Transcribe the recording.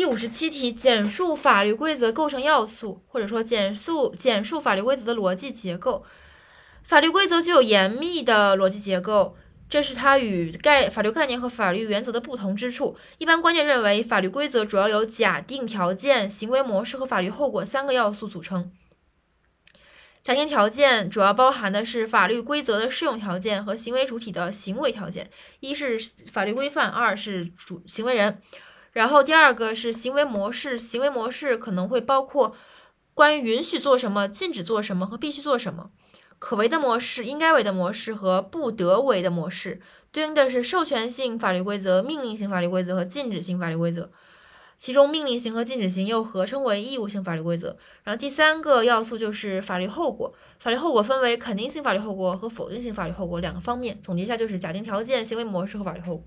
第五十七题，简述法律规则构成要素，或者说简述简述法律规则的逻辑结构。法律规则具有严密的逻辑结构，这是它与概法律概念和法律原则的不同之处。一般观念认为，法律规则主要由假定条件、行为模式和法律后果三个要素组成。假定条件主要包含的是法律规则的适用条件和行为主体的行为条件，一是法律规范，二是主行为人。然后第二个是行为模式，行为模式可能会包括关于允许做什么、禁止做什么和必须做什么，可为的模式、应该为的模式和不得为的模式，对应的是授权性法律规则、命令性法律规则和禁止性法律规则。其中命令型和禁止型又合称为义务性法律规则。然后第三个要素就是法律后果，法律后果分为肯定性法律后果和否定性法律后果两个方面。总结一下就是假定条件、行为模式和法律后果。